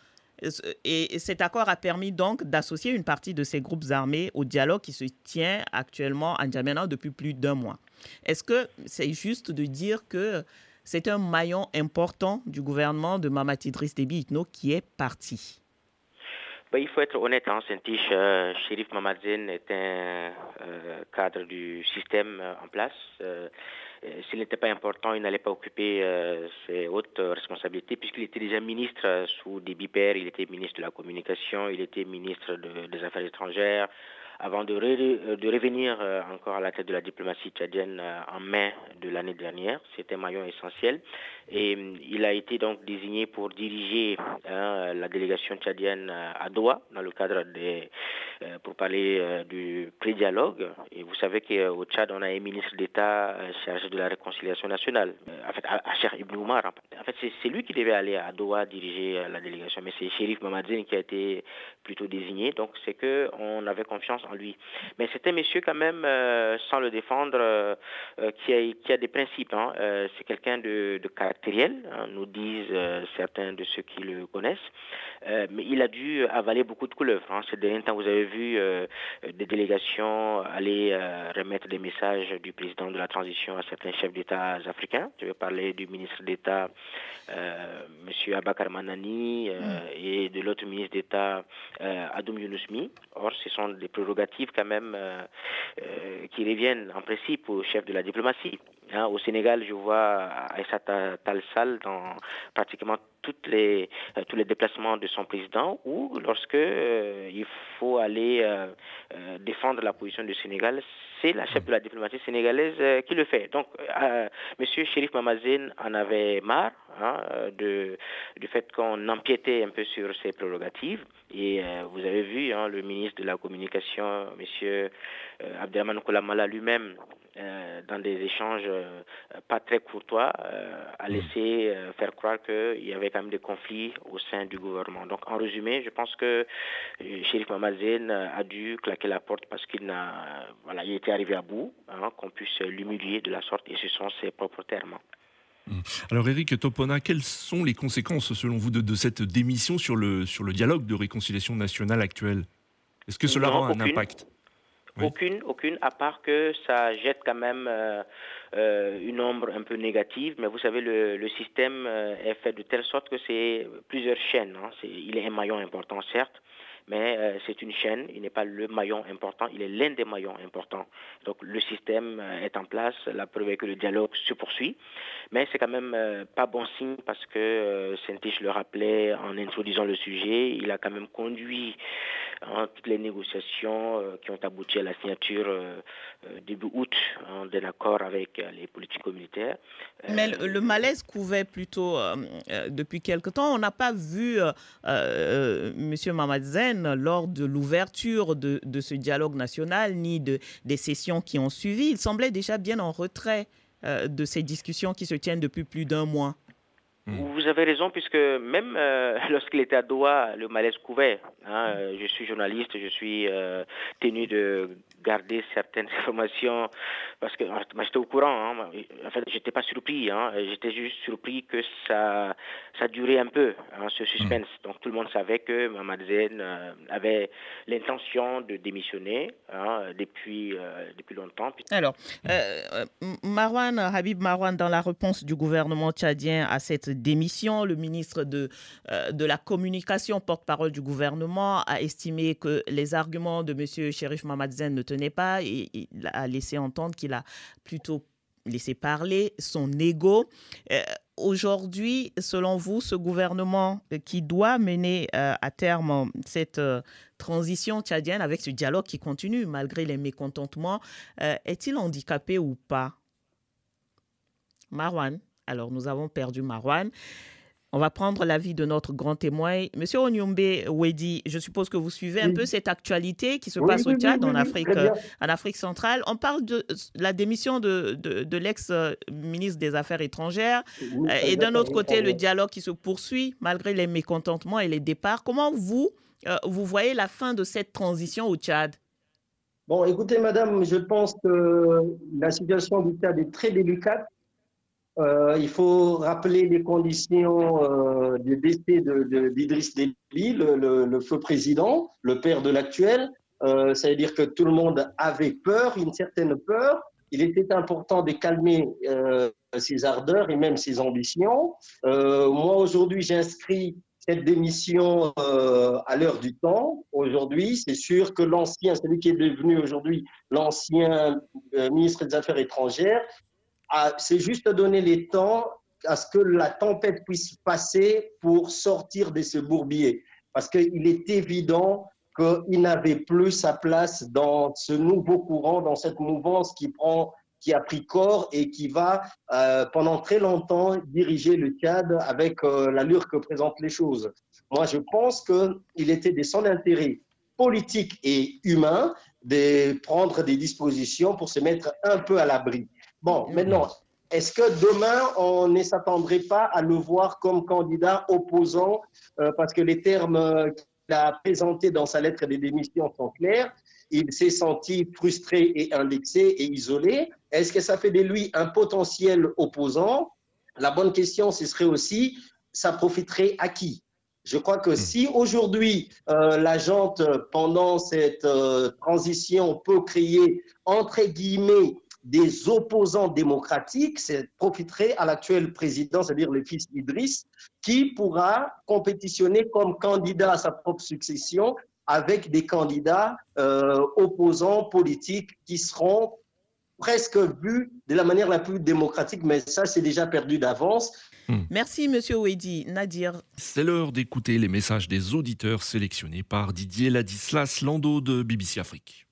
Speaker 2: Et cet accord a permis donc d'associer une partie de ces groupes armés au dialogue qui se tient actuellement à N'Djamena depuis plus d'un mois. Est-ce que c'est juste de dire que c'est un maillon important du gouvernement de Mamati Idriss Déby Itno qui est parti?
Speaker 5: Ben, il faut être honnête, hein, Saint-Tiche, euh, Shérif Mamadzen est un euh, cadre du système euh, en place. S'il n'était pas important, il n'allait pas occuper ses hautes responsabilités puisqu'il était déjà ministre sous des bipères, il était ministre de la communication, il était ministre des Affaires étrangères, avant de, euh, revenir euh, encore à la tête de la diplomatie tchadienne euh, en mai de l'année dernière. C'était un maillon essentiel. Et il a été donc désigné pour diriger hein, la délégation tchadienne à Doha dans le cadre des pour parler du pré-dialogue. Et vous savez qu'au Tchad, on a un ministre d'État chargé de la réconciliation nationale, en fait, Ibn Oumar. En fait, c'est lui qui devait aller à Doha diriger la délégation, mais c'est Shérif Mamadine qui a été plutôt désigné. Donc, c'est que on avait confiance lui. Mais c'est un monsieur quand même, euh, sans le défendre, euh, euh, qui, a, des principes. Hein. c'est quelqu'un de, de, caractériel, hein, nous disent certains de ceux qui le connaissent. mais il a dû avaler beaucoup de couleuvres. Hein. Ces derniers temps, vous avez vu des délégations aller remettre des messages du président de la transition à certains chefs d'État africains. Je vais parler du ministre d'État, M. Abakar Manani, mm. et de l'autre ministre d'État, Adoum Younusmi. Or, ce sont des prérogatives quand même euh, euh, qui reviennent en principe au chef de la diplomatie. Hein, au Sénégal, je vois Aïssata Talsal dans pratiquement toutes les, euh, tous les déplacements de son président ou lorsque il faut aller défendre la position du Sénégal, c'est la chef de la diplomatie sénégalaise qui le fait. Donc, Monsieur Chérif Mamazine en avait marre hein, de, du fait qu'on empiétait un peu sur ses prérogatives. Et vous avez vu hein, le ministre de la Communication, Monsieur euh, Abdelman Koulamala lui-même, euh, dans des échanges euh, pas très courtois, a mm. laissé faire croire qu'il y avait quand même des conflits au sein du gouvernement. Donc, en résumé, je pense que Chérif Mamazen a dû claquer la porte parce qu'il n'a, voilà, il était arrivé à bout, hein, qu'on puisse l'humilier de la sorte, et ce sont ses propres termes.
Speaker 3: Mm. Alors Eric Topona, quelles sont les conséquences selon vous de, cette démission sur le, sur le dialogue de réconciliation nationale actuel? Est-ce que cela aura un impact?
Speaker 5: Aucune, aucune, à part que ça jette quand même euh, euh, une ombre un peu négative. Mais vous savez, le, le système euh, est fait de telle sorte que c'est plusieurs chaînes. Hein. il est un maillon important, certes, mais euh, c'est une chaîne, il n'est pas le maillon important, il est l'un des maillons importants. Donc le système euh, est en place, la preuve est que le dialogue se poursuit, mais c'est quand même euh, pas bon signe parce que Saint-Tiche le rappelait en introduisant le sujet, il a quand même conduit hein, toutes les négociations qui ont abouti à la signature début août hein, d'un accord avec les politiques communautaires.
Speaker 2: Mais le, malaise couvait plutôt depuis quelque temps. On n'a pas vu M. Mamadzen lors de l'ouverture de, ce dialogue national, ni de, des sessions qui ont suivi. Il semblait déjà bien en retrait euh, de ces discussions qui se tiennent depuis plus d'un mois.
Speaker 5: Hmm. Vous avez raison, puisque même euh, lorsqu'il était à Doha, le malaise couvait. Hein. Hmm. je suis journaliste, je suis euh, tenu de garder certaines informations parce que j'étais au courant. Hein. En fait, j'étais pas surpris. Hein. J'étais juste surpris que ça, ça durait un peu, hein, ce suspense. Hmm. Donc tout le monde savait que Mamad Zen euh, avait l'intention de démissionner hein, depuis, euh, depuis longtemps.
Speaker 2: Alors, euh, Marwan, Habib Marwan, dans la réponse du gouvernement tchadien à cette démission, le ministre de, de la communication, porte-parole du gouvernement, a estimé que les arguments de M. Sherif Mamadzen ne tenaient pas il a laissé entendre qu'il a plutôt laissé parler son ego. Euh, aujourd'hui, selon vous, ce gouvernement qui doit mener euh, à terme cette euh, transition tchadienne avec ce dialogue qui continue malgré les mécontentements, est-il handicapé ou pas? Marwan. Alors, nous avons perdu Marwan. On va prendre l'avis de notre grand témoin. Monsieur Onyombe Wedi, je suppose que vous suivez un peu cette actualité qui se passe au Tchad, en, Afrique, euh, en Afrique centrale. On parle de la démission de, de, l'ex-ministre des Affaires étrangères. Euh, et d'un autre côté, le dialogue qui se poursuit malgré les mécontentements et les départs. Comment vous, euh, vous voyez la fin de cette transition au Tchad?
Speaker 4: Bon, écoutez, madame, je pense que la situation du Tchad est très délicate euh, il faut rappeler les conditions euh, du décès d'Idriss de, Déby, le, feu président, le père de l'actuel. Euh, ça veut dire que tout le monde avait peur, une certaine peur. Il était important de calmer ses ardeurs et même ses ambitions. moi, aujourd'hui, j'inscris cette démission à l'heure du temps. Aujourd'hui, c'est sûr que l'ancien, celui qui est devenu aujourd'hui l'ancien ministre des Affaires étrangères, c'est juste donner les temps à ce que la tempête puisse passer pour sortir de ce bourbier. Parce qu'il est évident qu'il n'avait plus sa place dans ce nouveau courant, dans cette mouvance qui prend qui a pris corps et qui va euh, pendant très longtemps diriger le Tchad avec euh, l'allure que présentent les choses. Moi, je pense qu'il était de son intérêt politique et humain de prendre des dispositions pour se mettre un peu à l'abri. Bon, maintenant, est-ce que demain, on ne s'attendrait pas à le voir comme candidat opposant euh, parce que les termes euh, qu'il a présentés dans sa lettre de démission sont clairs. Il s'est senti frustré et indexé et isolé. Est-ce que ça fait de lui un potentiel opposant? La bonne question, ce serait aussi, ça profiterait à qui? Je crois que si aujourd'hui euh, la jante, pendant cette transition, peut créer, entre guillemets, des opposants démocratiques, profiterait à l'actuel président, c'est-à-dire le fils Idriss, qui pourra compétitionner comme candidat à sa propre succession avec des candidats euh, opposants politiques qui seront presque vus de la manière la plus démocratique, mais ça, c'est déjà perdu d'avance.
Speaker 2: Hmm. Merci, Monsieur Wedi. Nadir.
Speaker 3: C'est l'heure d'écouter les messages des auditeurs sélectionnés par Didier Ladislas Lando de BBC Afrique.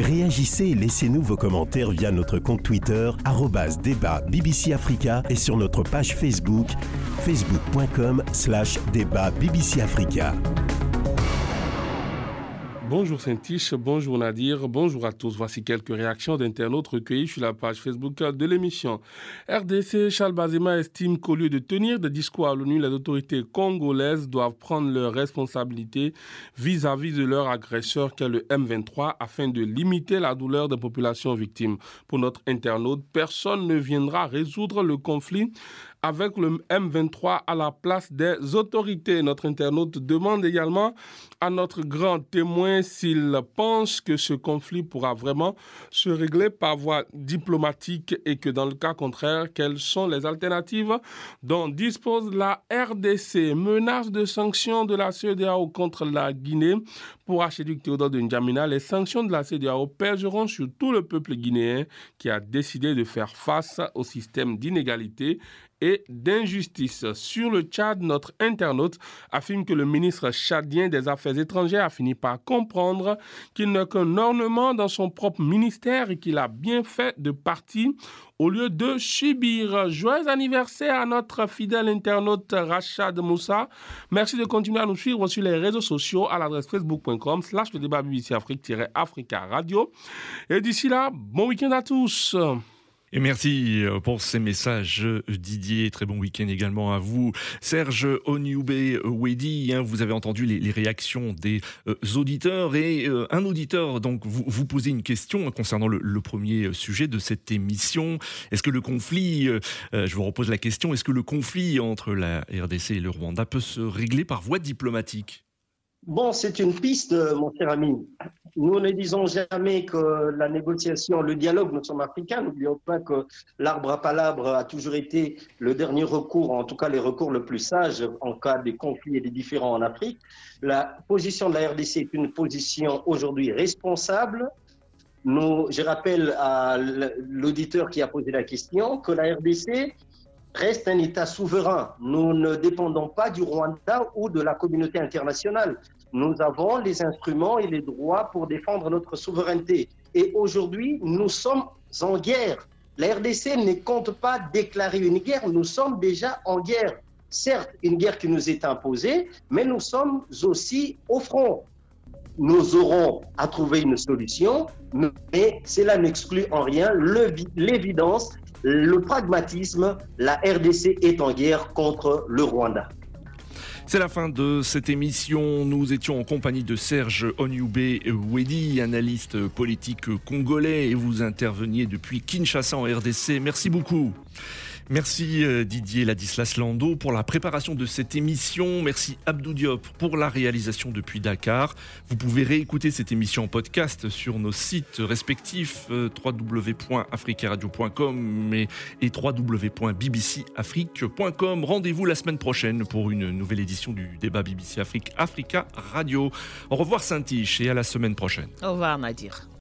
Speaker 7: Réagissez et laissez-nous vos commentaires via notre compte Twitter, débat BBC Africa et sur notre page Facebook, facebook.com slash débat BBC Africa.
Speaker 8: Bonjour Saint-Tiche, bonjour Nadir, bonjour à tous. Voici quelques réactions d'internautes recueillies sur la page Facebook de l'émission. RDC, Charles Bazema estime qu'au lieu de tenir des discours à l'ONU, les autorités congolaises doivent prendre leurs responsabilités vis-à-vis de leur agresseur qu'est le M23 afin de limiter la douleur des populations victimes. Pour notre internaute, personne ne viendra résoudre le conflit avec le M23 à la place des autorités. Notre internaute demande également à notre grand témoin s'il pense que ce conflit pourra vraiment se régler par voie diplomatique et que dans le cas contraire, quelles sont les alternatives dont dispose la RDC. Menace de sanctions de la CEDEAO contre la Guinée pour Archiduc Théodore de N'Djamena. Les sanctions de la CEDEAO pèseront sur tout le peuple guinéen qui a décidé de faire face au système d'inégalité et d'injustice. Sur le Tchad, notre internaute affirme que le ministre tchadien des Affaires étrangères a fini par comprendre qu'il n'est qu'un ornement dans son propre ministère et qu'il a bien fait de partir au lieu de subir. Joyeux anniversaire à notre fidèle internaute Rachad Moussa. Merci de continuer à nous suivre sur les réseaux sociaux à l'adresse facebook.com slash le débat BBC Afrique-Africa Radio. Et d'ici là, bon week-end à tous.
Speaker 3: Et merci euh, pour ces messages, Didier. Très bon week-end également à vous. Serge Onyube Wedi, hein, vous avez entendu les, réactions des euh, auditeurs et euh, un auditeur donc vous, vous posez une question concernant le, premier sujet de cette émission. Est-ce que le conflit, je vous repose la question, est-ce que le conflit entre la RDC et le Rwanda peut se régler par voie diplomatique?
Speaker 4: Bon, c'est une piste, mon cher ami. Nous ne disons jamais que la négociation, le dialogue, nous sommes africains. N'oublions pas que l'arbre à palabre a toujours été le dernier recours, en tout cas les recours le plus sage en cas de conflits et de différends en Afrique. La position de la RDC est une position aujourd'hui responsable. Je rappelle à l'auditeur qui a posé la question que la RDC reste un État souverain. Nous ne dépendons pas du Rwanda ou de la communauté internationale. Nous avons les instruments et les droits pour défendre notre souveraineté. Et aujourd'hui, nous sommes en guerre. La RDC ne compte pas déclarer une guerre, nous sommes déjà en guerre. Certes, une guerre qui nous est imposée, mais nous sommes aussi au front. Nous aurons à trouver une solution, mais cela n'exclut en rien l'évidence, le pragmatisme. La RDC est en guerre contre le Rwanda.
Speaker 3: C'est la fin de cette émission. Nous étions en compagnie de Serge Onyube Wedi, analyste politique congolais, et vous interveniez depuis Kinshasa en RDC. Merci beaucoup. Merci euh, Didier Ladislas Lando pour la préparation de cette émission. Merci Abdou Diop pour la réalisation depuis Dakar. Vous pouvez réécouter cette émission en podcast sur nos sites respectifs euh, www.africaradio.com et www.bbcafrique.com. Rendez-vous la semaine prochaine pour une nouvelle édition du débat BBC Afrique Africa Radio. Au revoir Saint-Tiche et à la semaine prochaine.
Speaker 2: Au revoir Nadir.